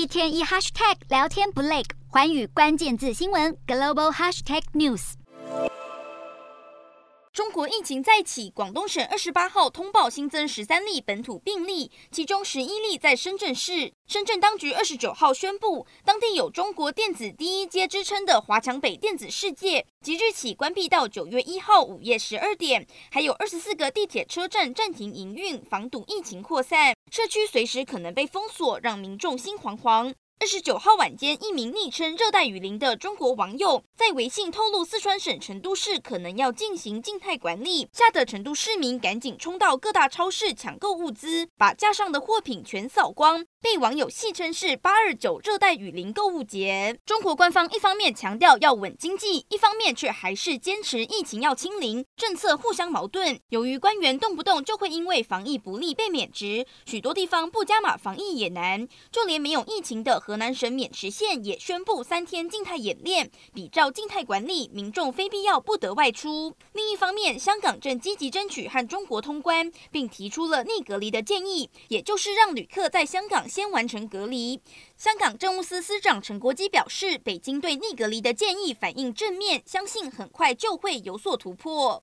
一天一 hashtag 聊天不累，寰宇关键字新闻 global hashtag news。中国疫情再起，广东省二十八号通报新增十三例本土病例，其中十一例在深圳市。深圳当局二十九号宣布，当地有“中国电子第一街”之称的华强北电子世界，即日起关闭到九月一号午夜十二点，还有二十四个地铁车站暂停营运，防堵疫情扩散。社区随时可能被封锁，让民众心惶惶。二十九号晚间，一名昵称“热带雨林”的中国网友在微信透露，四川省成都市可能要进行静态管理，吓得成都市民赶紧冲到各大超市抢购物资，把架上的货品全扫光。被网友戏称是“八二九热带雨林购物节”。中国官方一方面强调要稳经济，一方面却还是坚持疫情要清零，政策互相矛盾。由于官员动不动就会因为防疫不力被免职，许多地方不加码防疫也难。就连没有疫情的河南省渑池县也宣布三天静态演练，比照静态管理，民众非必要不得外出。另一方面，香港正积极争取和中国通关，并提出了逆隔离的建议，也就是让旅客在香港。先完成隔离。香港政务司司长陈国基表示，北京对逆隔离的建议反应正面，相信很快就会有所突破。